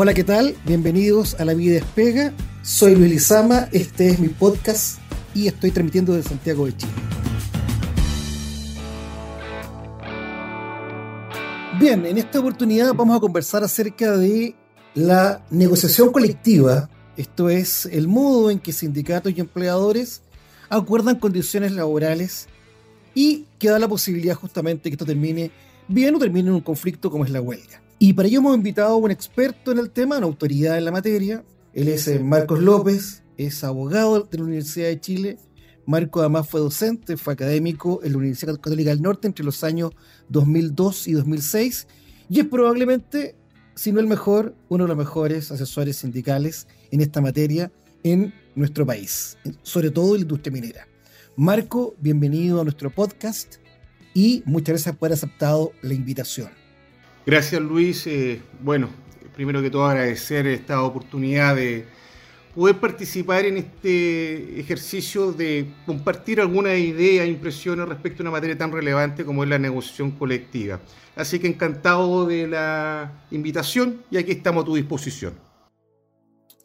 Hola, ¿qué tal? Bienvenidos a La Vida Despega. Soy Luis Lizama, este es mi podcast y estoy transmitiendo desde Santiago de Chile. Bien, en esta oportunidad vamos a conversar acerca de la negociación colectiva, esto es el modo en que sindicatos y empleadores acuerdan condiciones laborales y que da la posibilidad justamente que esto termine bien o termine en un conflicto como es la huelga. Y para ello hemos invitado a un experto en el tema, una autoridad en la materia. Él es eh, Marcos López, es abogado de la Universidad de Chile. Marco además fue docente, fue académico en la Universidad Católica del Norte entre los años 2002 y 2006 y es probablemente, si no el mejor, uno de los mejores asesores sindicales en esta materia en nuestro país, sobre todo en la industria minera. Marco, bienvenido a nuestro podcast y muchas gracias por haber aceptado la invitación. Gracias Luis. Eh, bueno, primero que todo agradecer esta oportunidad de poder participar en este ejercicio de compartir algunas ideas, impresiones respecto a una materia tan relevante como es la negociación colectiva. Así que encantado de la invitación y aquí estamos a tu disposición.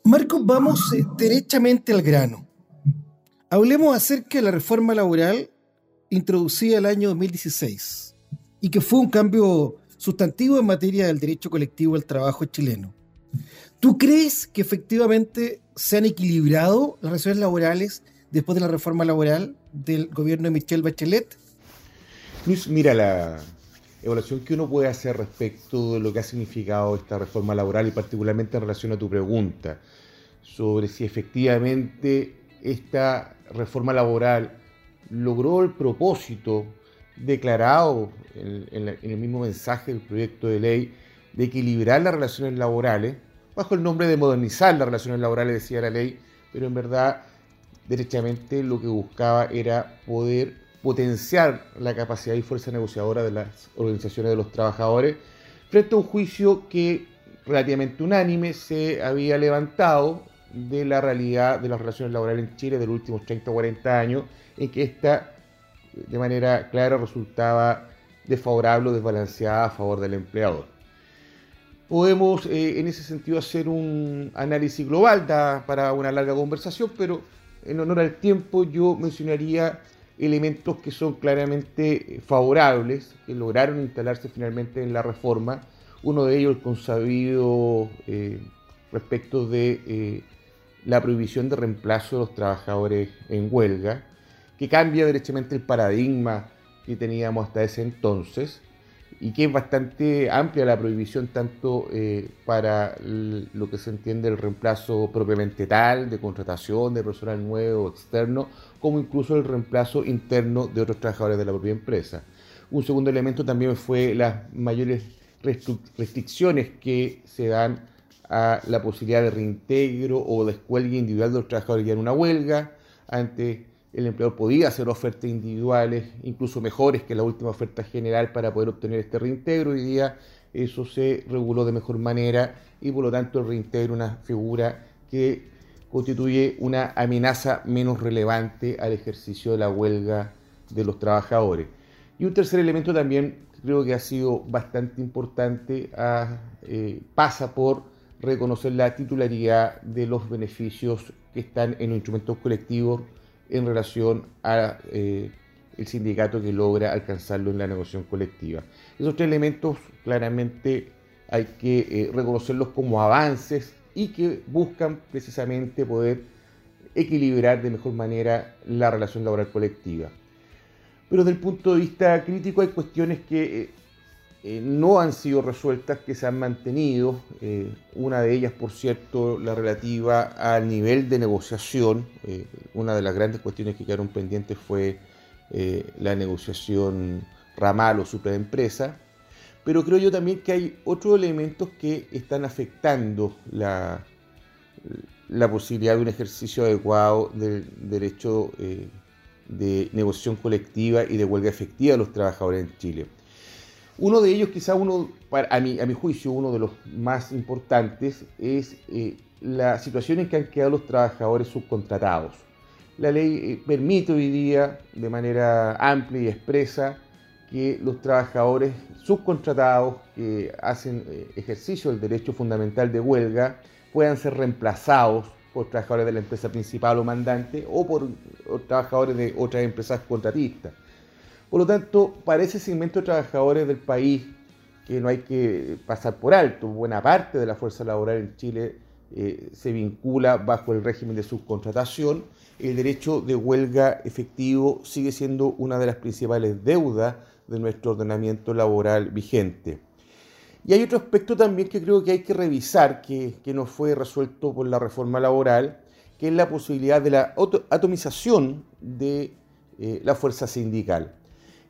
Marcos, vamos eh, derechamente al grano. Hablemos acerca de la reforma laboral introducida el año 2016 y que fue un cambio sustantivo en materia del derecho colectivo al trabajo chileno. ¿Tú crees que efectivamente se han equilibrado las relaciones laborales después de la reforma laboral del gobierno de Michelle Bachelet? mira, la evaluación que uno puede hacer respecto de lo que ha significado esta reforma laboral y particularmente en relación a tu pregunta sobre si efectivamente esta reforma laboral logró el propósito declarado en, el mismo mensaje del proyecto de ley de equilibrar las relaciones laborales, bajo el nombre de modernizar las relaciones laborales, decía la ley, pero en verdad, derechamente lo que buscaba era poder potenciar la capacidad y fuerza negociadora de las organizaciones de los trabajadores frente a un juicio que relativamente unánime se había levantado de la realidad de las relaciones laborales en Chile de los últimos 30 o 40 años, en que esta de manera clara resultaba desfavorable o desbalanceada a favor del empleador. Podemos eh, en ese sentido hacer un análisis global para una larga conversación, pero en honor al tiempo yo mencionaría elementos que son claramente favorables, que lograron instalarse finalmente en la reforma. Uno de ellos el consabido eh, respecto de eh, la prohibición de reemplazo de los trabajadores en huelga, que cambia derechamente el paradigma que teníamos hasta ese entonces y que es bastante amplia la prohibición tanto eh, para lo que se entiende el reemplazo propiamente tal, de contratación de personal nuevo externo, como incluso el reemplazo interno de otros trabajadores de la propia empresa. Un segundo elemento también fue las mayores restricciones que se dan a la posibilidad de reintegro o de escuelga individual de los trabajadores ya en una huelga. Antes el empleador podía hacer ofertas individuales, incluso mejores que la última oferta general para poder obtener este reintegro. Hoy día eso se reguló de mejor manera y por lo tanto el reintegro es una figura que constituye una amenaza menos relevante al ejercicio de la huelga de los trabajadores. Y un tercer elemento también creo que ha sido bastante importante, ah, eh, pasa por reconocer la titularidad de los beneficios que están en los instrumentos colectivos en relación a eh, el sindicato que logra alcanzarlo en la negociación colectiva. Esos tres elementos claramente hay que eh, reconocerlos como avances y que buscan precisamente poder equilibrar de mejor manera la relación laboral colectiva. Pero desde el punto de vista crítico hay cuestiones que eh, no han sido resueltas, que se han mantenido. Eh, una de ellas, por cierto, la relativa al nivel de negociación. Eh, una de las grandes cuestiones que quedaron pendientes fue la negociación ramal o superempresa. Pero creo yo también que hay otros elementos que están afectando la, la posibilidad de un ejercicio adecuado del derecho de negociación colectiva y de huelga efectiva de los trabajadores en Chile. Uno de ellos, quizá uno, a mi, juicio, uno de los más importantes, es eh, la situación en que han quedado los trabajadores subcontratados. La ley eh, permite hoy día, de manera amplia y expresa, que los trabajadores subcontratados que hacen eh, ejercicio del derecho fundamental de huelga puedan ser reemplazados por trabajadores de la empresa principal o mandante o por trabajadores de otras empresas contratistas. Por lo tanto, para ese segmento de trabajadores del país, que no hay que pasar por alto, buena parte de la fuerza laboral en Chile eh, se vincula bajo el régimen de subcontratación, el derecho de huelga efectivo sigue siendo una de las principales deudas de nuestro ordenamiento laboral vigente. Y hay otro aspecto también que creo que hay que revisar, que, no fue resuelto por la reforma laboral, que es la posibilidad de la atomización de eh, la fuerza sindical.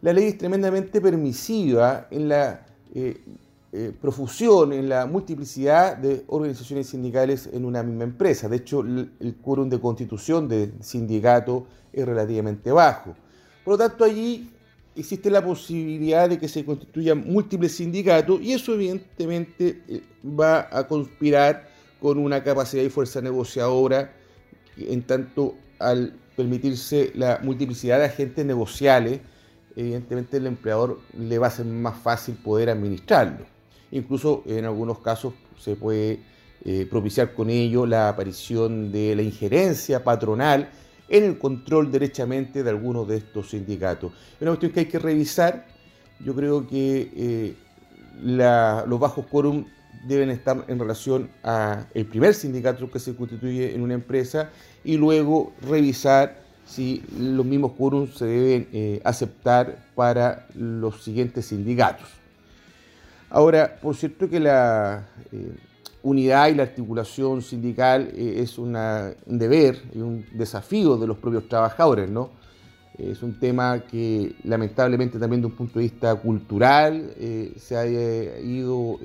La ley es tremendamente permisiva en la eh, eh, profusión, en la multiplicidad de organizaciones sindicales en una misma empresa. De hecho, el, el quórum de constitución de sindicato es relativamente bajo. Por lo tanto, allí existe la posibilidad de que se constituyan múltiples sindicatos y eso evidentemente eh, va a conspirar con una capacidad y fuerza negociadora en tanto al permitirse la multiplicidad de agentes negociales, evidentemente el empleador le va a ser más fácil poder administrarlo. Incluso en algunos casos se puede eh, propiciar con ello la aparición de la injerencia patronal en el control derechamente de algunos de estos sindicatos. Es una cuestión que hay que revisar. Yo creo que eh, los bajos quórum deben estar en relación al primer sindicato que se constituye en una empresa y luego revisar si los mismos quórums se deben eh, aceptar para los siguientes sindicatos. Ahora, por cierto que la eh, unidad y la articulación sindical eh, es un deber y un desafío de los propios trabajadores, ¿no? Es un tema que lamentablemente también de un punto de vista cultural se ha ido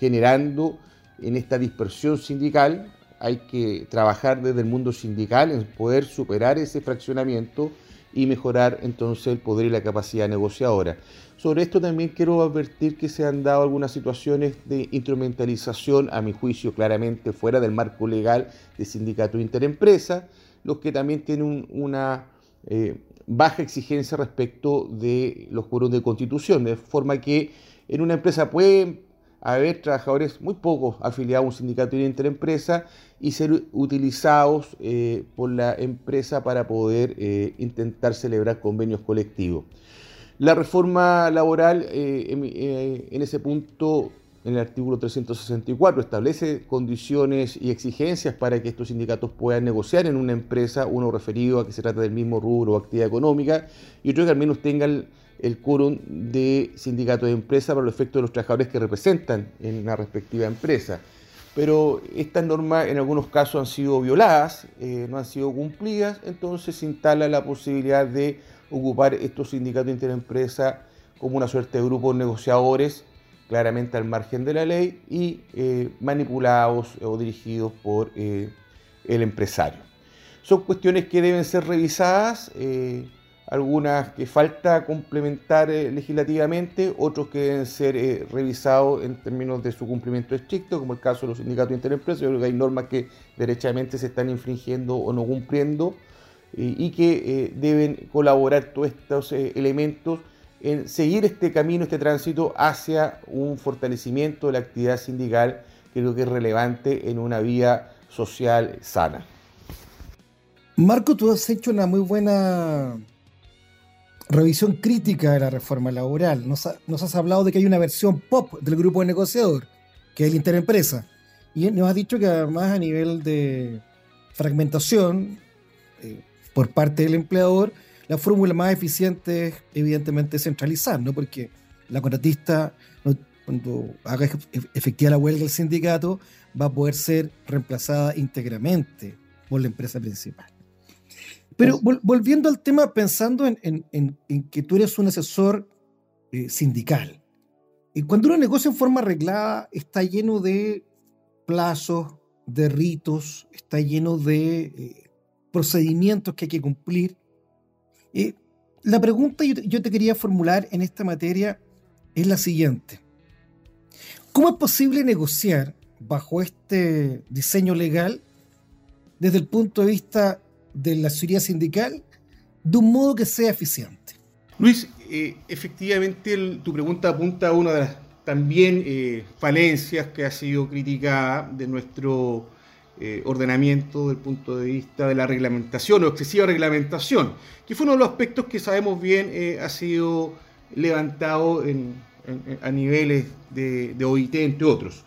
generando en esta dispersión sindical. Hay que trabajar desde el mundo sindical en poder superar ese fraccionamiento y mejorar entonces el poder y la capacidad negociadora. Sobre esto también quiero advertir que se han dado algunas situaciones de instrumentalización, a mi juicio claramente fuera del marco legal de sindicato interempresa, los que también tienen una eh, baja exigencia respecto de los juros de constitución, de forma que en una empresa pueden haber trabajadores muy pocos afiliados a un sindicato interempresa y ser utilizados eh, por la empresa para poder eh, intentar celebrar convenios colectivos. La reforma laboral eh, en, ese punto, en el artículo 364, establece condiciones y exigencias para que estos sindicatos puedan negociar en una empresa, uno referido a que se trata del mismo rubro o actividad económica, y otro que al menos tengan el quórum de sindicatos de empresa para los efectos de los trabajadores que representan en la respectiva empresa. Pero estas normas en algunos casos han sido violadas, eh, no han sido cumplidas, entonces se instala la posibilidad de ocupar estos sindicatos interempresa como una suerte de grupos negociadores, claramente al margen de la ley, y eh, manipulados o dirigidos por eh, el empresario. Son cuestiones que deben ser revisadas, algunas que falta complementar legislativamente, otros que deben ser revisados en términos de su cumplimiento estricto, como el caso de los sindicatos interempresas. Yo creo que hay normas que derechamente se están infringiendo o no cumpliendo y que eh, deben colaborar todos estos eh, elementos en seguir este camino, este tránsito hacia un fortalecimiento de la actividad sindical que creo que es relevante en una vía social sana. Marco, tú has hecho una muy buena revisión crítica de la reforma laboral. Nos, has hablado de que hay una versión pop del grupo de negociador, que es el Interempresa. Y nos has dicho que además a nivel de fragmentación, eh, por parte del empleador, la fórmula más eficiente es evidentemente centralizar, ¿no? Porque la contratista, cuando haga efectiva la huelga del sindicato, va a poder ser reemplazada íntegramente por la empresa principal. Pero volviendo al tema, pensando en, que tú eres un asesor eh, sindical, y cuando uno negocia en forma arreglada, está lleno de plazos, de ritos, está lleno de eh, procedimientos que hay que cumplir. Eh, la pregunta yo, yo te quería formular en esta materia es la siguiente. ¿Cómo es posible negociar bajo este diseño legal desde el punto de vista de la seguridad sindical de un modo que sea eficiente? Luis, eh, efectivamente tu pregunta apunta a una de las también eh, falencias que ha sido criticada de nuestro eh, ordenamiento desde el punto de vista de la reglamentación o excesiva reglamentación, que fue uno de los aspectos que sabemos bien ha sido levantado a niveles de, de OIT, entre otros.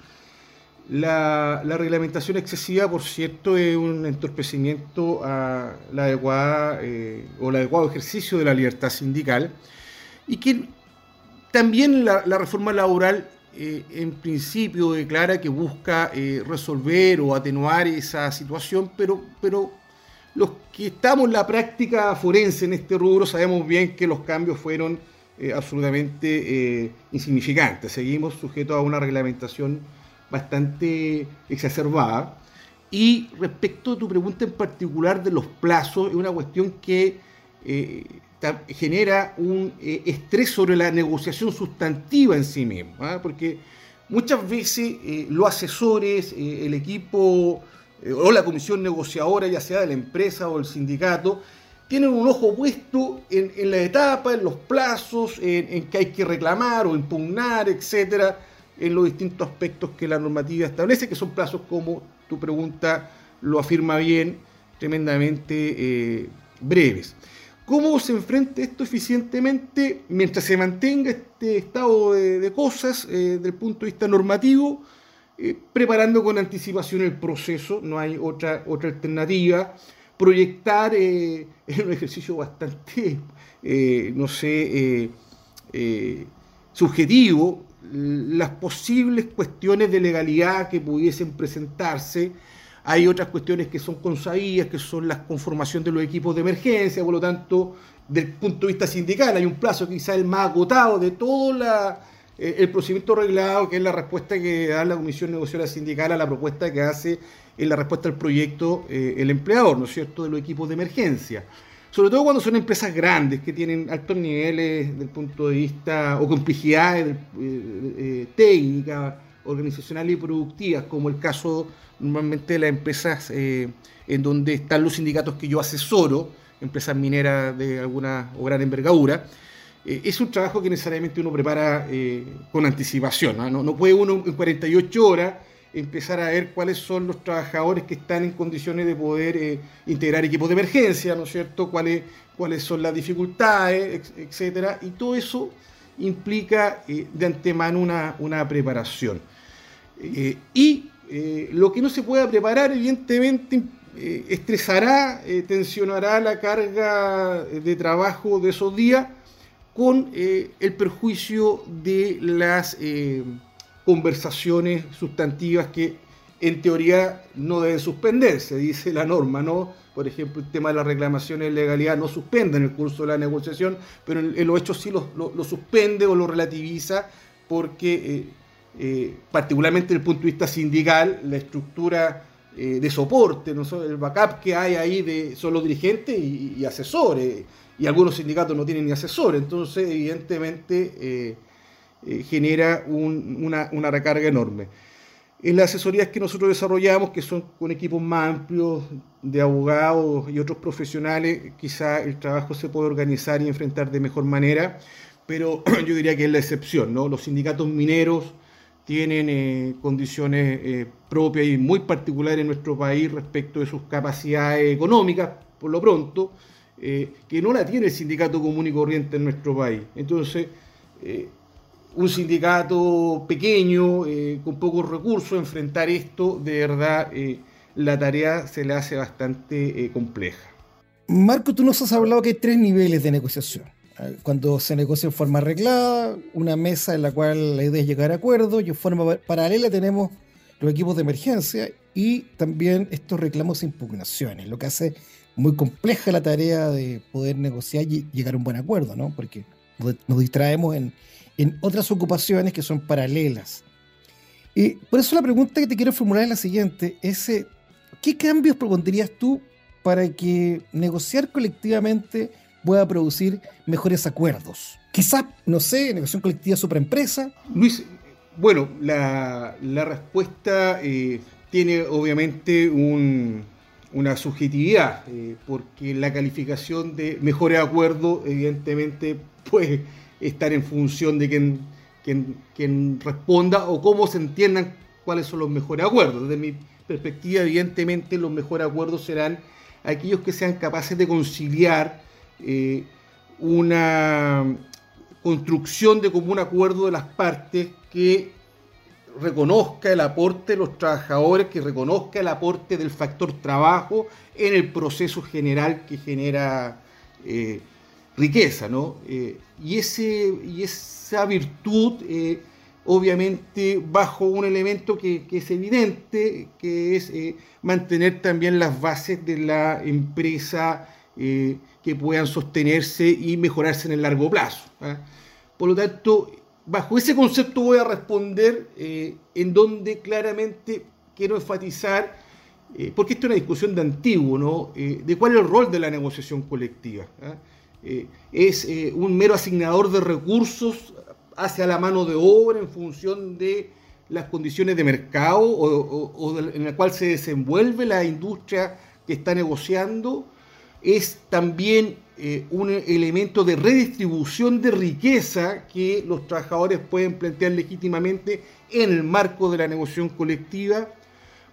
La, reglamentación excesiva, por cierto, es un entorpecimiento a la adecuada eh, o el adecuado ejercicio de la libertad sindical y que también la, reforma laboral eh, en principio declara que busca eh, resolver o atenuar esa situación, pero, pero los que estamos en la práctica forense en este rubro sabemos bien que los cambios fueron absolutamente insignificantes. Seguimos sujetos a una reglamentación bastante exacerbada. Y respecto a tu pregunta en particular de los plazos, es una cuestión que eh, genera un eh, estrés sobre la negociación sustantiva en sí misma, ¿ah? porque muchas veces eh, los asesores, el equipo o la comisión negociadora, ya sea de la empresa o el sindicato, tienen un ojo puesto en, la etapa, en los plazos, en, en, que hay que reclamar o impugnar, etcétera en los distintos aspectos que la normativa establece, que son plazos como tu pregunta lo afirma bien, tremendamente eh, breves. ¿Cómo se enfrenta esto eficientemente mientras se mantenga este estado de, cosas eh, desde el punto de vista normativo? Eh, preparando con anticipación el proceso, no hay otra, otra alternativa. Proyectar es un ejercicio bastante, no sé, subjetivo, las posibles cuestiones de legalidad que pudiesen presentarse. Hay otras cuestiones que son consabidas, que son la conformación de los equipos de emergencia, por lo tanto, del punto de vista sindical, hay un plazo quizá el más agotado de todo eh, el procedimiento reglado, que es la respuesta que da la Comisión Negociadora Sindical a la propuesta que hace en la respuesta al proyecto eh, el empleador, ¿no es cierto?, de los equipos de emergencia sobre todo cuando son empresas grandes que tienen altos niveles del punto de vista o complejidades eh, eh, técnicas, organizacionales y productivas, como el caso normalmente de las empresas eh, en donde están los sindicatos que yo asesoro, empresas mineras de alguna o gran envergadura. es un trabajo que necesariamente uno prepara con anticipación. ¿no? ¿no? puede uno en 48 horas empezar a ver cuáles son los trabajadores que están en condiciones de poder eh, integrar equipos de emergencia, ¿no es cierto? Cuáles, cuáles son las dificultades, etcétera. Y todo eso implica eh, de antemano una, preparación. Eh, y lo que no se pueda preparar, evidentemente, estresará, tensionará la carga de trabajo de esos días con el perjuicio de las conversaciones sustantivas que en teoría no deben suspenderse, dice la norma, ¿no? Por ejemplo, el tema de las reclamaciones de legalidad no suspende en el curso de la negociación, pero en, los hechos sí lo, suspende o lo relativiza porque, eh, eh, particularmente desde el punto de vista sindical, la estructura eh, de soporte, ¿no? el backup que hay ahí de, son los dirigentes y, asesores, y algunos sindicatos no tienen ni asesores, entonces evidentemente eh, genera una, recarga enorme. En las asesorías que nosotros desarrollamos, que son con equipos más amplios de abogados y otros profesionales, quizá el trabajo se puede organizar y enfrentar de mejor manera, pero yo diría que es la excepción. ¿no? Los sindicatos mineros tienen eh, condiciones eh, propias y muy particulares en nuestro país respecto de sus capacidades económicas, por lo pronto, que no la tiene el sindicato común y corriente en nuestro país. Entonces, un sindicato pequeño, eh, con pocos recursos, enfrentar esto, de verdad, eh, la tarea se le hace bastante eh, compleja. Marco, tú nos has hablado que hay tres niveles de negociación. Cuando se negocia en forma arreglada, una mesa en la cual la idea es llegar a acuerdos, y en forma paralela tenemos los equipos de emergencia y también estos reclamos e impugnaciones, lo que hace muy compleja la tarea de poder negociar y llegar a un buen acuerdo, ¿no? Porque nos distraemos en, en otras ocupaciones que son paralelas. Y por eso la pregunta que te quiero formular es la siguiente, es, ¿qué cambios propondrías tú para que negociar colectivamente pueda producir mejores acuerdos? Quizás, no sé, negociación colectiva empresa. Luis, bueno, la, respuesta eh, tiene obviamente un, una subjetividad, eh, porque la calificación de mejores acuerdos evidentemente puede estar en función de quien, quien, quien, responda o cómo se entiendan cuáles son los mejores acuerdos. Desde mi perspectiva, evidentemente los mejores acuerdos serán aquellos que sean capaces de conciliar eh, una construcción de común acuerdo de las partes que reconozca el aporte de los trabajadores, que reconozca el aporte del factor trabajo en el proceso general que genera eh, riqueza, ¿no? Eh, y, ese, y esa virtud, eh, obviamente, bajo un elemento que, es evidente, que es mantener también las bases de la empresa que puedan sostenerse y mejorarse en el largo plazo. ¿ah? Por lo tanto, bajo ese concepto voy a responder eh, en donde claramente quiero enfatizar, eh, porque esto es una discusión de antiguo, ¿no? Eh, de cuál es el rol de la negociación colectiva. ¿Ah? es un mero asignador de recursos hacia la mano de obra en función de las condiciones de mercado o, en la cual se desenvuelve la industria que está negociando. Es también eh, un elemento de redistribución de riqueza que los trabajadores pueden plantear legítimamente en el marco de la negociación colectiva.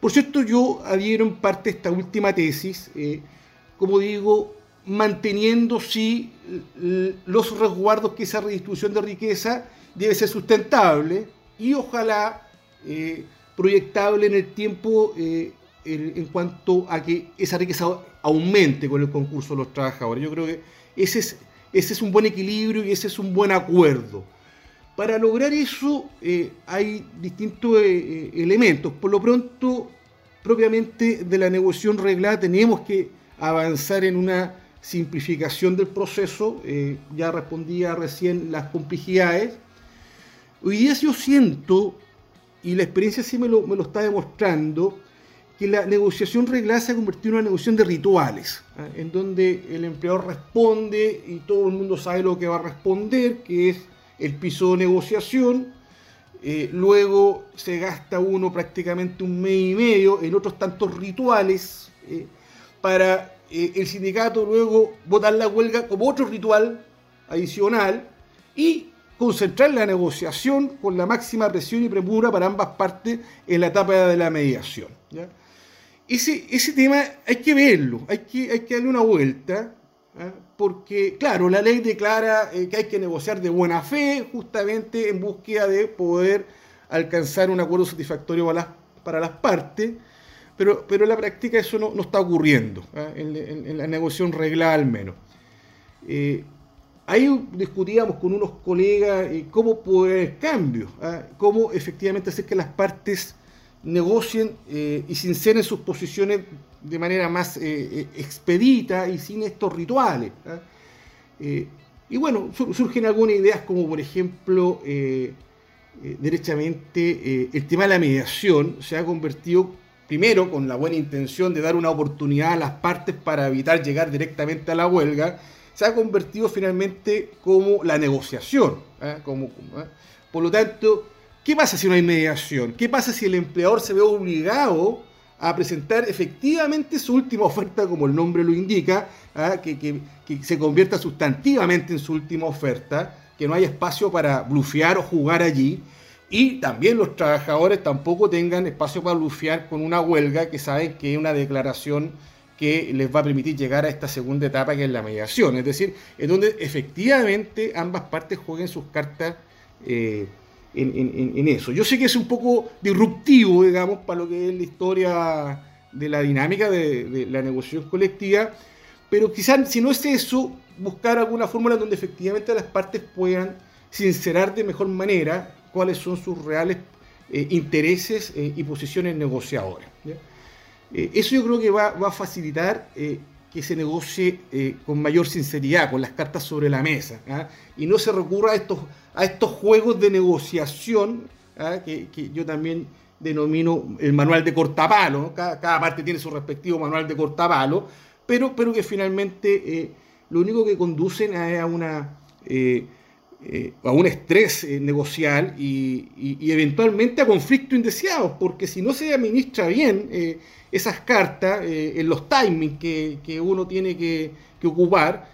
Por cierto, yo adhiero en parte a esta última tesis, eh, como digo, manteniendo sí los resguardos que esa redistribución de riqueza debe ser sustentable y ojalá eh, proyectable en el tiempo en cuanto a que esa riqueza aumente con el concurso de los trabajadores. Yo creo que ese es, ese es un buen equilibrio y ese es un buen acuerdo. Para lograr eso eh, hay distintos eh, eh, elementos. Por lo pronto, propiamente de la negociación reglada, tenemos que avanzar en una simplificación del proceso. ya respondía recién las complejidades. Hoy día yo siento, y la experiencia sí me lo, me lo está demostrando, que la negociación reglada se ha convertido en una negociación de rituales, ¿ah? en donde el empleador responde y todo el mundo sabe lo que va a responder, que es el piso de negociación. Eh, luego se gasta uno prácticamente un mes y medio en otros tantos rituales eh, para eh, el sindicato luego votar la huelga como otro ritual adicional y concentrar la negociación con la máxima presión y premura para ambas partes en la etapa de la mediación. ¿ya? ese, ese tema hay que verlo, hay que, hay que darle una vuelta, porque, claro, la ley declara eh, que hay que negociar de buena fe, justamente en búsqueda de poder alcanzar un acuerdo satisfactorio para las, para las partes, pero, pero en la práctica eso no, no está ocurriendo, ¿ah? en, la negociación reglada al menos. Eh, ahí discutíamos con unos colegas eh, cómo poder cambios, ¿ah? cómo efectivamente hacer que las partes negocien eh, y sinceren sus posiciones de manera más eh, eh, expedita y sin estos rituales. ¿ah? y bueno, surgen algunas ideas como por ejemplo, derechamente, el tema de la mediación se ha convertido primero con la buena intención de dar una oportunidad a las partes para evitar llegar directamente a la huelga, se ha convertido finalmente como la negociación. ¿ah? Como, ¿ah? Por lo tanto, ¿Qué pasa si no hay mediación? ¿Qué pasa si el empleador se ve obligado a presentar efectivamente su última oferta, como el nombre lo indica, ¿ah? que, se convierta sustantivamente en su última oferta, que no haya espacio para blufear o jugar allí, y también los trabajadores tampoco tengan espacio para blufear con una huelga que saben que es una declaración que les va a permitir llegar a esta segunda etapa que es la mediación, es decir, en donde efectivamente ambas partes jueguen sus cartas. Eh, en, eso. Yo sé que es un poco disruptivo, digamos, para lo que es la historia de la dinámica de, la negociación colectiva, pero quizás si no es eso, buscar alguna fórmula donde efectivamente las partes puedan sincerar de mejor manera cuáles son sus reales eh, intereses eh, y posiciones negociadoras. Eh, eso yo creo que va, a facilitar que se negocie con mayor sinceridad, con las cartas sobre la mesa, ¿ah? y no se recurra a estos a estos juegos de negociación, ¿ah? que, yo también denomino el manual de cortapalo, cada, parte tiene su respectivo manual de cortapalo, pero, pero que finalmente lo único que conducen a una, eh, eh, a un estrés eh, negocial y, eventualmente a conflictos indeseados, porque si no se administra bien eh, esas cartas en los timings que, uno tiene que, ocupar,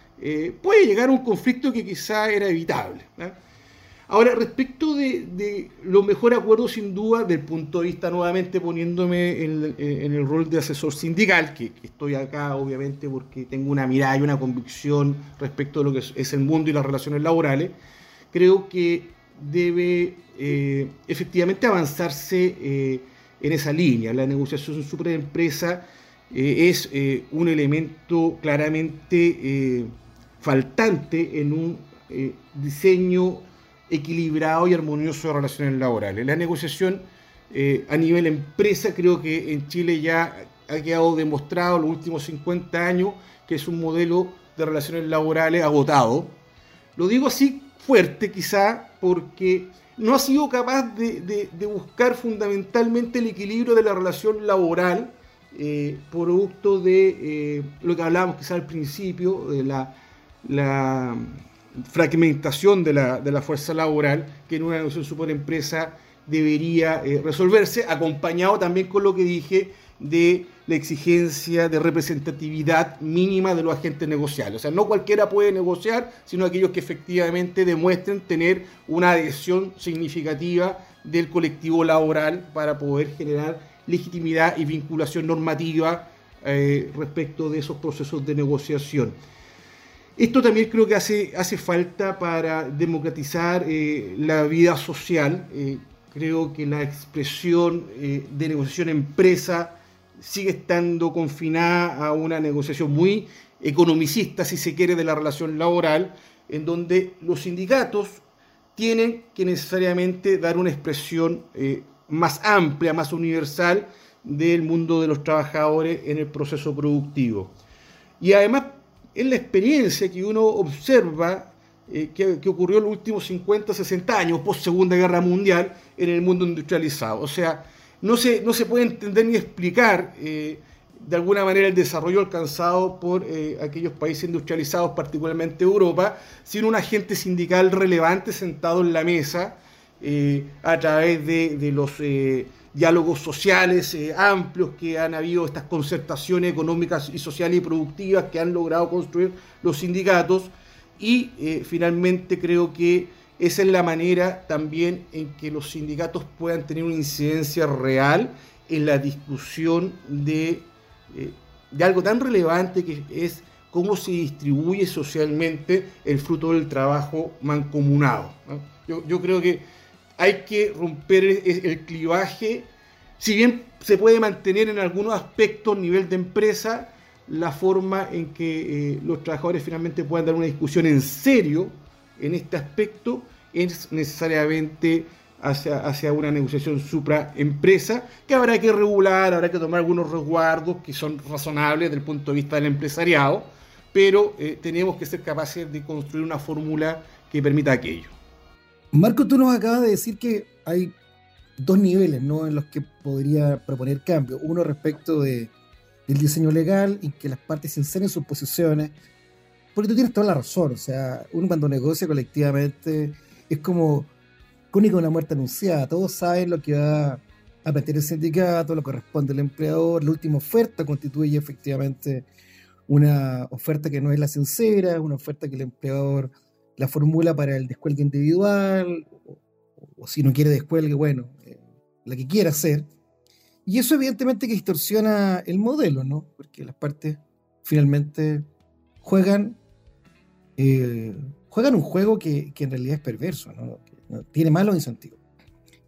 puede llegar a un conflicto que quizá era evitable. Ahora, respecto de, los mejores acuerdos, sin duda, del punto de vista, nuevamente poniéndome en, el rol de asesor sindical, que, estoy acá obviamente porque tengo una mirada y una convicción respecto de lo que es el mundo y las relaciones laborales, creo que debe eh, efectivamente avanzarse eh, en esa línea. La negociación superempresa eh, es un elemento claramente faltante en un diseño equilibrado y armonioso de relaciones laborales. La negociación a nivel empresa creo que en Chile ya ha quedado demostrado en los últimos 50 años que es un modelo de relaciones laborales agotado. Lo digo así fuerte quizá porque no ha sido capaz de, buscar fundamentalmente el equilibrio de la relación laboral, eh, producto de eh, lo que hablábamos quizá al principio, de la, fragmentación de la, fuerza laboral, que en una negociación empresa debería eh, resolverse, acompañado también con lo que dije de la exigencia de representatividad mínima de los agentes negociables. O sea, no cualquiera puede negociar, sino aquellos que efectivamente demuestren tener una adhesión significativa del colectivo laboral para poder generar legitimidad y vinculación normativa eh, respecto de esos procesos de negociación. Esto también creo que hace, hace falta para democratizar eh, la vida social. Eh, creo que la expresión de negociación empresa sigue estando confinada a una negociación muy economicista, si se quiere, de la relación laboral, en donde los sindicatos tienen que necesariamente dar una expresión eh, más amplia, más universal del mundo de los trabajadores en el proceso productivo. Y además es la experiencia que uno observa eh, que, que, ocurrió en los últimos 50, 60 años, post Segunda Guerra Mundial, en el mundo industrializado. O sea, no se, no se puede entender ni explicar eh, de alguna manera el desarrollo alcanzado por eh, aquellos países industrializados, particularmente Europa, sin un agente sindical relevante sentado en la mesa eh, a través de, los diálogos sociales amplios que han habido, estas concertaciones económicas y sociales y productivas que han logrado construir los sindicatos. Y finalmente creo que esa es la manera también en que los sindicatos puedan tener una incidencia real en la discusión de, eh, de algo tan relevante que es cómo se distribuye socialmente el fruto del trabajo mancomunado. Yo, creo que hay que romper el, clivaje, si bien se puede mantener en algunos aspectos a nivel de empresa, la forma en que eh, los trabajadores finalmente puedan dar una discusión en serio en este aspecto es necesariamente hacia, hacia una negociación supraempresa que habrá que regular, habrá que tomar algunos resguardos que son razonables desde el punto de vista del empresariado, pero eh, tenemos que ser capaces de construir una fórmula que permita aquello. Marco, tú nos acabas de decir que hay dos niveles ¿no? en los que podría proponer cambio. Uno respecto de, del diseño legal, en que las partes inseren sus posiciones, porque tú tienes toda la razón, o sea, uno cuando negocia colectivamente es como crónica una muerte anunciada, todos saben lo que va a meter el sindicato, lo que corresponde al empleador, la última oferta constituye efectivamente una oferta que no es la sincera, una oferta que el empleador la formula para el descuelgue individual, o, si no quiere descuelgue, bueno, eh, la que quiera hacer. Y eso evidentemente que distorsiona el modelo, ¿no? Porque las partes finalmente juegan eh, juegan un juego que, en realidad es perverso, ¿no? tiene malos incentivos.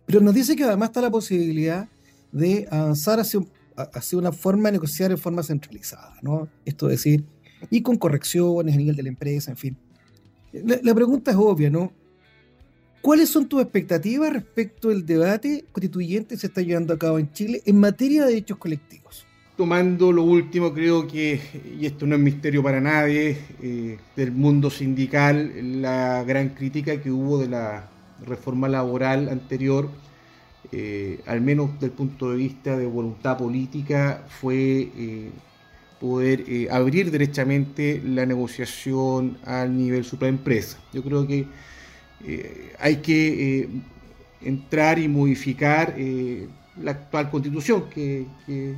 Pero nos dice que además está la posibilidad de avanzar hacia, hacia una forma de negociar en forma centralizada, ¿no? Esto es decir, y con correcciones a nivel de la empresa, en fin. La, la pregunta es obvia, ¿no? ¿Cuáles son tus expectativas respecto al debate constituyente que se está llevando a cabo en Chile en materia de derechos colectivos? Tomando lo último, creo que, y esto no es misterio para nadie, eh, del mundo sindical, la gran crítica que hubo de la reforma laboral anterior, eh, al menos del punto de vista de voluntad política, fue eh, poder abrir derechamente la negociación al nivel supraempresa. Yo creo que hay que entrar y modificar la actual constitución que,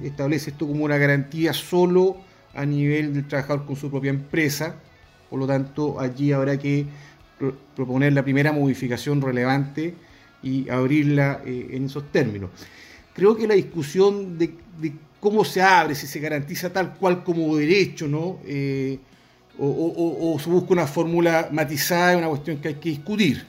establece esto como una garantía solo a nivel del trabajador con su propia empresa. Por lo tanto, allí habrá que proponer la primera modificación relevante y abrirla en esos términos. Creo que la discusión de, cómo se abre, si se garantiza tal cual como derecho, ¿no? o, se busca una fórmula matizada, es una cuestión que hay que discutir.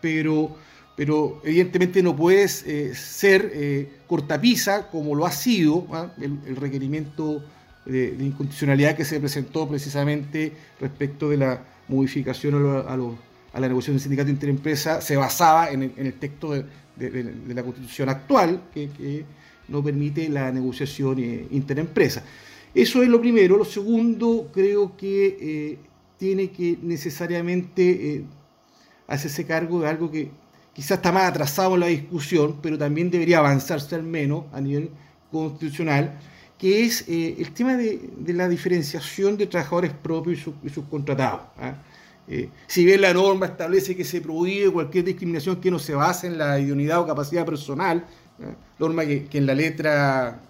Pero, pero evidentemente no puedes eh, ser eh, cortapisa como lo ha sido ¿ah? el, requerimiento de, incondicionalidad que se presentó precisamente respecto de la modificación a, la negociación del sindicato interempresa, se basaba en el, texto de, la constitución actual que, no permite la negociación eh, interempresa. Eso es lo primero. Lo segundo, creo que tiene que necesariamente hacerse cargo de algo que quizás está más atrasado en la discusión, pero también debería avanzarse al menos a nivel constitucional, que es eh, el tema de, la diferenciación de trabajadores propios y, subcontratados. ¿ah? si bien la norma establece que se prohíbe cualquier discriminación que no se base en la idoneidad o capacidad personal, ¿ah? norma que, en la letra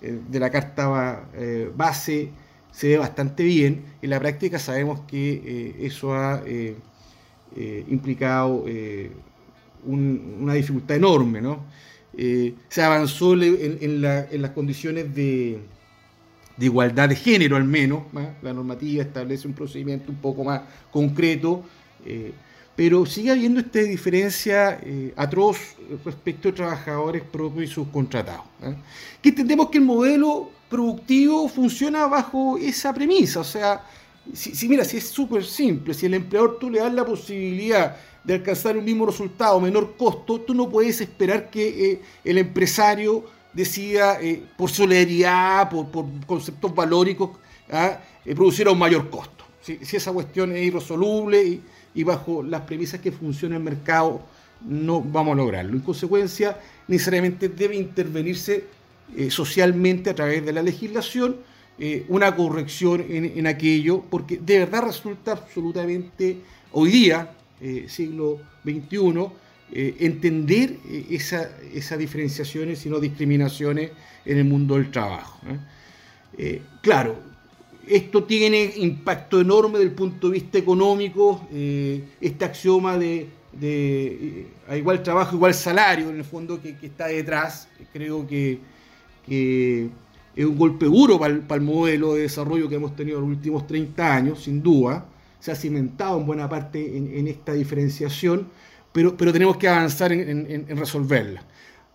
eh, de la carta eh, base se ve bastante bien. En la práctica sabemos que eh, eso ha implicado una dificultad enorme. ¿no? se avanzó en, las condiciones de, igualdad de género al menos. La normativa establece un procedimiento un poco más concreto pero sigue habiendo esta diferencia eh, atroz respecto a trabajadores propios y subcontratados. ¿eh? Que entendemos que el modelo productivo funciona bajo esa premisa, o sea, si, mira, si es súper simple, si el empleador tú le das la posibilidad de alcanzar un mismo resultado, menor costo, tú no puedes esperar que eh, el empresario decida por solidaridad, por, conceptos valóricos, ¿ah? producir a un mayor costo. Si, esa cuestión es irresoluble y, y bajo las premisas que funciona el mercado no vamos a lograrlo. En consecuencia, necesariamente debe intervenirse eh, socialmente a través de la legislación eh, una corrección en, aquello, porque de verdad resulta absolutamente hoy día, eh, siglo XXI, entender esa, esas diferenciaciones y no discriminaciones en el mundo del trabajo. claro, esto tiene impacto enorme desde el punto de vista económico, eh, este axioma de, eh, a igual trabajo, igual salario, en el fondo, que, está detrás, creo que, es un golpe duro para el, modelo de desarrollo que hemos tenido en los últimos 30 años, sin duda. Se ha cimentado en buena parte en, esta diferenciación, pero, pero tenemos que avanzar en resolverla.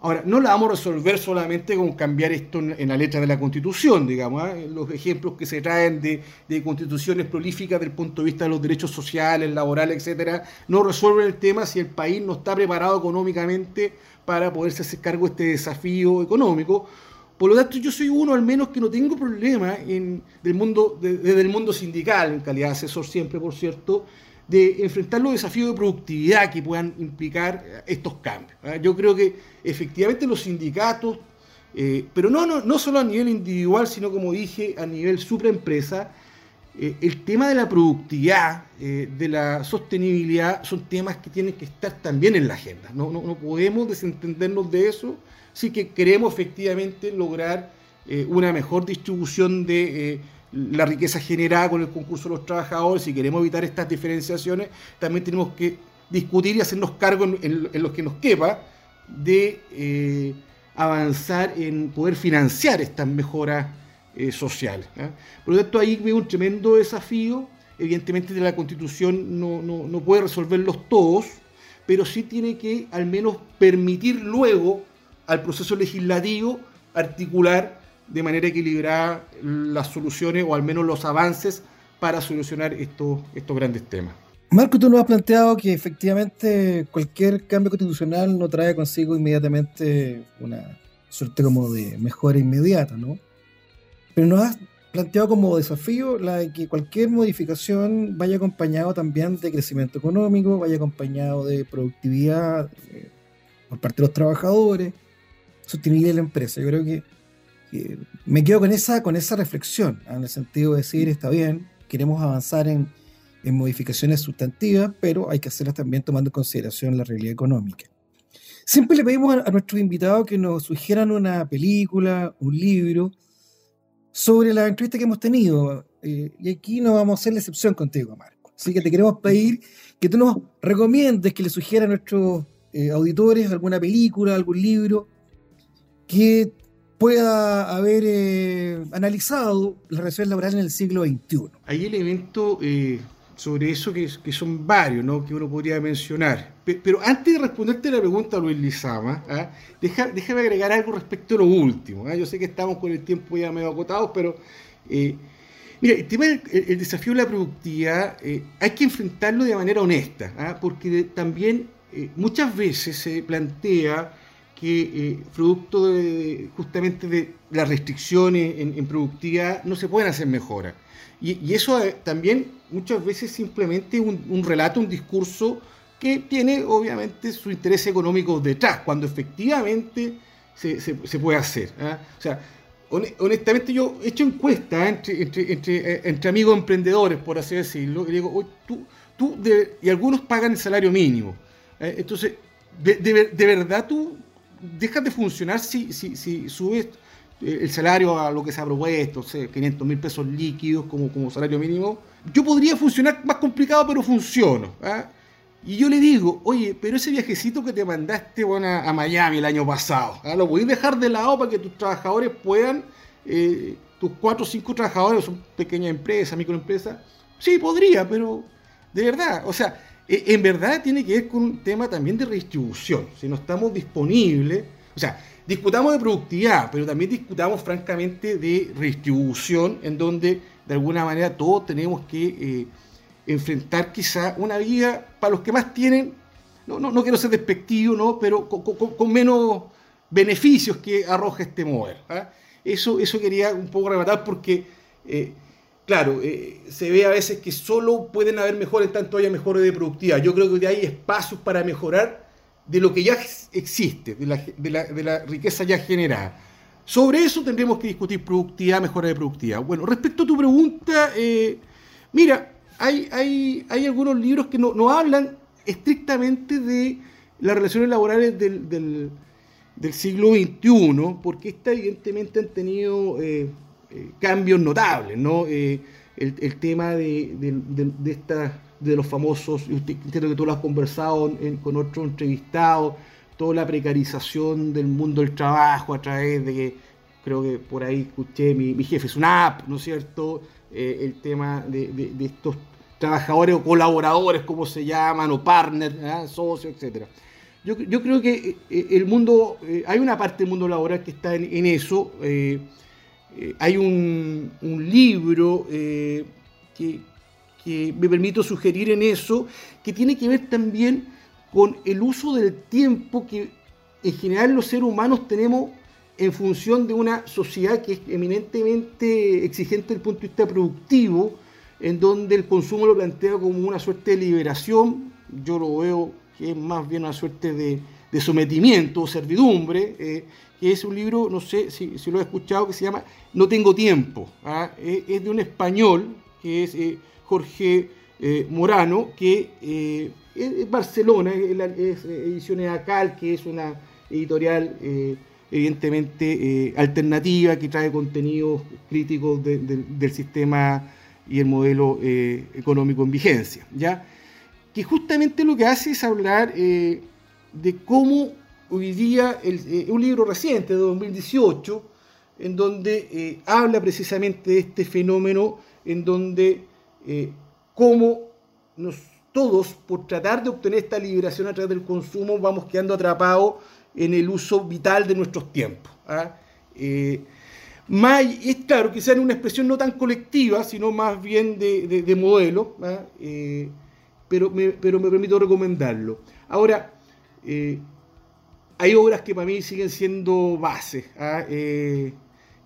Ahora, no la vamos a resolver solamente con cambiar esto en, la letra de la Constitución, digamos. ¿ah? Los ejemplos que se traen de, constituciones prolíficas desde el punto de vista de los derechos sociales, laborales, etcétera, no resuelven el tema si el país no está preparado económicamente para poderse hacer cargo de este desafío económico. Por lo tanto, yo soy uno al menos que no tengo problema del mundo, desde el mundo sindical, en calidad de asesor siempre, por cierto, de enfrentar los desafíos de productividad que puedan implicar estos cambios. ¿ah? Yo creo que efectivamente los sindicatos, eh, pero no, no, no solo a nivel individual, sino como dije, a nivel supraempresa, eh, el tema de la productividad, eh, de la sostenibilidad, son temas que tienen que estar también en la agenda. No, no, no podemos desentendernos de eso si que queremos efectivamente lograr una mejor distribución de la riqueza generada con el concurso de los trabajadores, si queremos evitar estas diferenciaciones, también tenemos que discutir y hacernos cargo en, los que nos quepa de eh, avanzar en poder financiar estas mejoras eh, sociales. Por lo tanto, ahí veo un tremendo desafío. Evidentemente, la Constitución no, no puede resolverlos todos, pero sí tiene que al menos permitir luego al proceso legislativo articular de manera equilibrada las soluciones o al menos los avances para solucionar estos, estos grandes temas. Marco, tú nos has planteado que efectivamente cualquier cambio constitucional no trae consigo inmediatamente una suerte como de mejora inmediata, ¿no? Pero nos has planteado como desafío la de que cualquier modificación vaya acompañado también de crecimiento económico, vaya acompañado de productividad eh, por parte de los trabajadores, sostenibilidad de la empresa. Yo creo que me quedo con esa, con esa reflexión, en el sentido de decir, está bien, queremos avanzar en, en modificaciones sustantivas, pero hay que hacerlas también tomando en consideración la realidad económica. Siempre le pedimos a, nuestros invitados que nos sugieran una película, un libro, sobre la entrevista que hemos tenido. Eh, y aquí no vamos a hacer la excepción contigo, Marco. Así que te queremos pedir que tú nos recomiendes, que le sugieran a nuestros eh, auditores alguna película, algún libro que pueda haber eh, analizado la relación laboral en el siglo XXI. Hay elementos sobre eso que, son varios, ¿no? que uno podría mencionar. Pero antes de responderte la pregunta, Luis Lizama, ¿ah? déjame agregar algo respecto a lo último. ¿ah? Yo sé que estamos con el tiempo ya medio agotados, pero eh, mira, el tema del desafío de la productividad eh, hay que enfrentarlo de manera honesta, ¿ah? porque también eh, muchas veces se plantea que producto de, justamente de las restricciones en, productividad no se pueden hacer mejoras. Y, eso eh, también muchas veces simplemente un, un relato, un discurso que tiene obviamente su interés económico detrás, cuando efectivamente se, se, puede hacer. ¿ah? O sea, honestamente yo he hecho encuestas entre, entre, eh, entre, amigos emprendedores, por así decirlo, y digo, tú, tú y algunos pagan el salario mínimo. ¿eh? entonces, de, de, verdad tú dejas de funcionar si, si, si subes el salario a lo que se ha propuesto, 500 mil pesos líquidos como, como salario mínimo, yo podría funcionar más complicado, pero funciono. ¿ah? Y yo le digo, oye, pero ese viajecito que te mandaste a, Miami el año pasado, ¿ah? lo a dejar de lado para que tus trabajadores puedan, eh, tus cuatro o cinco trabajadores, son pequeñas empresas, microempresas, sí, podría, pero de verdad, o sea, en verdad tiene que ver con un tema también de redistribución. Si no estamos disponibles, o sea, discutamos de productividad, pero también discutamos francamente de redistribución, en donde de alguna manera todos tenemos que eh, enfrentar quizá una vida para los que más tienen, no, no, no quiero ser despectivo, ¿no? pero con, menos beneficios que arroja este mover. ¿ah? Eso, eso quería un poco rematar porque, eh, claro, eh, se ve a veces que solo pueden haber mejores tanto haya mejores de productividad. Yo creo que hay espacios para mejorar de lo que ya existe, de la, riqueza ya generada. Sobre eso tendremos que discutir productividad, mejora de productividad. Bueno, respecto a tu pregunta, eh, mira, hay, algunos libros que no, hablan estrictamente de las relaciones laborales del, del, siglo XXI, porque esta evidentemente han tenido eh, eh, cambios notables, ¿no? el, tema de, de estas de los famosos, y entiendo que tú lo has conversado con otro entrevistado, toda la precarización del mundo del trabajo a través de que, creo que por ahí escuché, mi, jefe es una app, ¿no es cierto? Eh, el tema de, estos trabajadores o colaboradores, como se llaman, o partners, ¿ah? socios, etc. Yo, creo que eh, el mundo, eh, hay una parte del mundo laboral que está en, eso. Hay un, libro que, que me permito sugerir en eso, que tiene que ver también con el uso del tiempo que en general los seres humanos tenemos en función de una sociedad que es eminentemente exigente desde el punto de vista productivo, en donde el consumo lo plantea como una suerte de liberación, yo lo veo que es más bien una suerte de, sometimiento o servidumbre, eh, que es un libro, no sé si, lo he escuchado, que se llama No tengo tiempo. ¿ah? Es, de un español que es... Eh, Jorge eh, Morano, que eh, es Barcelona, es, Ediciones Acal, que es una editorial eh, evidentemente alternativa, que trae contenidos críticos del sistema y el modelo económico en vigencia, ¿ya? que justamente lo que hace es hablar de cómo hoy día, un libro reciente de 2018, en donde habla precisamente de este fenómeno en donde eh, cómo nos, todos, por tratar de obtener esta liberación a través del consumo, vamos quedando atrapados en el uso vital de nuestros tiempos. ¿ah? Eh, es claro, quizá en una expresión no tan colectiva, sino más bien de, modelo, ¿ah? eh, pero, me, pero me permito recomendarlo. Ahora, hay obras que para mí siguen siendo bases. ¿ah?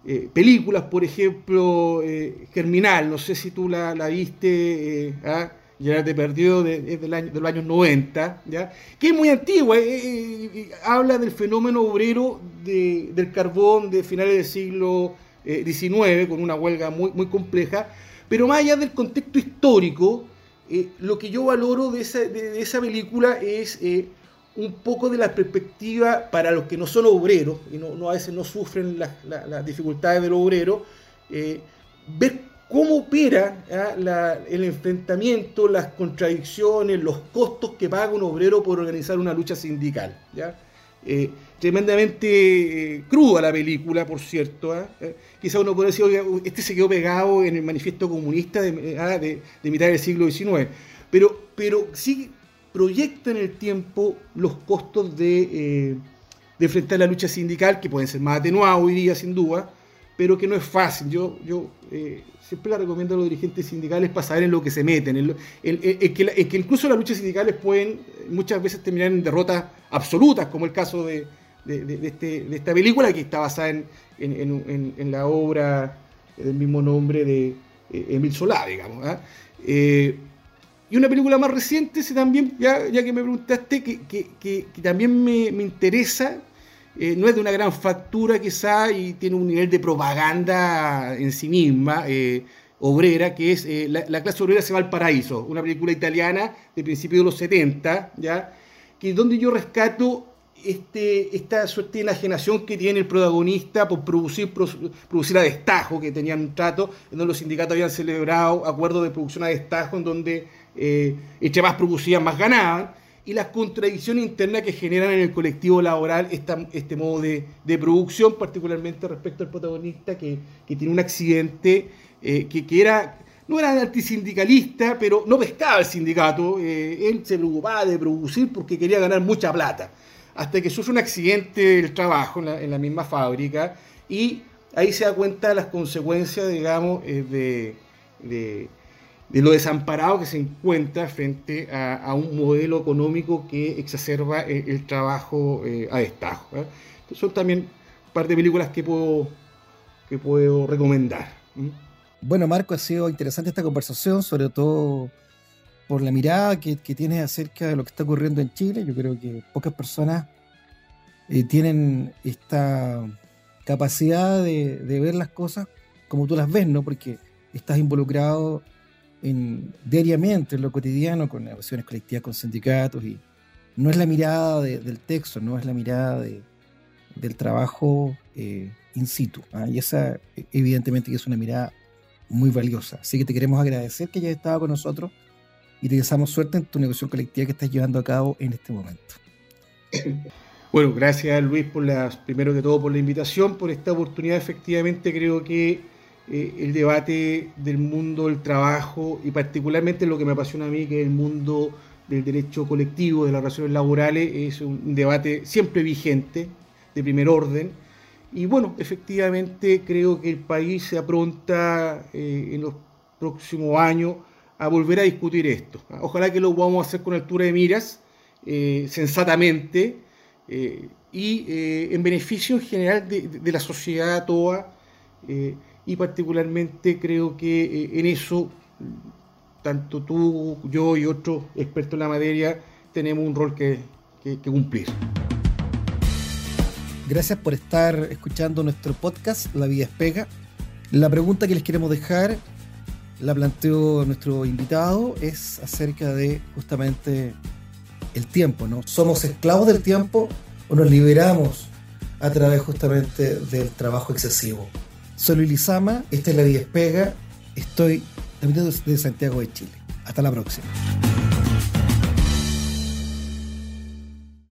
Eh, películas, por ejemplo, eh, Germinal, no sé si tú la, viste, eh, ¿ah? ya te perdió de, del año, de los años 90, ¿ya? que es muy antigua, eh, habla del fenómeno obrero del carbón de finales del siglo XIX, con una huelga muy, muy compleja, pero más allá del contexto histórico, eh, lo que yo valoro de esa, de, esa película es eh, un poco de la perspectiva para los que no son obreros, y no, a veces no sufren las, dificultades del obrero, eh, ver cómo opera el enfrentamiento, las contradicciones, los costos que paga un obrero por organizar una lucha sindical. Eh, tremendamente eh, cruda la película, por cierto. ¿ah? Eh, quizá uno podría decir, este se quedó pegado en el manifiesto comunista de, ah, mitad del siglo XIX, pero, pero sí proyecta en el tiempo los costos de, de enfrentar la lucha sindical, que pueden ser más atenuados hoy día, sin duda, pero que no es fácil. Yo, yo siempre la recomiendo a los dirigentes sindicales para saber en lo que se meten. Es que, incluso las luchas sindicales pueden muchas veces terminar en derrotas absolutas, como el caso de, este, esta película que está basada en, la obra del mismo nombre de eh, Emil Solá, digamos. ¿ah? Eh, y una película más reciente, también, ya, ya que me preguntaste, que, también me, me interesa eh, no es de una gran factura quizá y tiene un nivel de propaganda en sí misma, eh, obrera, que es eh, la, clase obrera se va al paraíso, una película italiana de principios de los 70, ¿ya? que donde yo rescato este, esta suerte de enajenación que tiene el protagonista por producir, producir a destajo, que tenían un trato, en donde los sindicatos habían celebrado acuerdos de producción a destajo, en donde entre más producían, más ganaban y las contradicciones internas que generan en el colectivo laboral este modo de, producción, particularmente respecto al protagonista que, tiene un accidente eh, que, era, no era antisindicalista, pero no pescaba el sindicato, eh, él se preocupaba de producir porque quería ganar mucha plata, hasta que sufre un accidente del trabajo en la, misma fábrica y ahí se da cuenta de las consecuencias, digamos, eh, de de lo desamparado que se encuentra frente a, un modelo económico que exacerba el, trabajo eh, a destajo. ¿eh? son también parte de películas que puedo, que puedo recomendar. Bueno, Marco, ha sido interesante esta conversación, sobre todo por la mirada que, tienes acerca de lo que está ocurriendo en Chile. Yo creo que pocas personas eh, tienen esta capacidad de, de, ver las cosas como tú las ves, ¿no? Porque estás involucrado diariamente en lo cotidiano con negociaciones colectivas con sindicatos y no es la mirada del texto, no es la mirada del trabajo eh, in situ. ¿ah? Y esa evidentemente que es una mirada muy valiosa. Así que te queremos agradecer que hayas estado con nosotros y te deseamos suerte en tu negociación colectiva que estás llevando a cabo en este momento. Bueno, gracias Luis por las, primero que todo por la invitación, por esta oportunidad. Efectivamente creo que eh, el debate del mundo del trabajo y particularmente lo que me apasiona a mí, que es el mundo del derecho colectivo, de las relaciones laborales, es un debate siempre vigente, de primer orden. Y bueno, efectivamente creo que el país se apronta eh, en los próximos años a volver a discutir esto. Ojalá que lo podamos hacer con altura de miras, eh, sensatamente, y en beneficio en general de, de la sociedad toda y particularmente creo que eh, en eso tanto tú, yo y otros expertos en la materia tenemos un rol que, cumplir. Gracias por estar escuchando nuestro podcast La Vida Espega. La pregunta que les queremos dejar, la planteó nuestro invitado, es acerca de justamente el tiempo, ¿no? ¿Somos esclavos del tiempo o nos liberamos a través justamente del trabajo excesivo? Soy Luis Lizama, esta es La Vida Espega, estoy de Santiago de Chile. Hasta la próxima.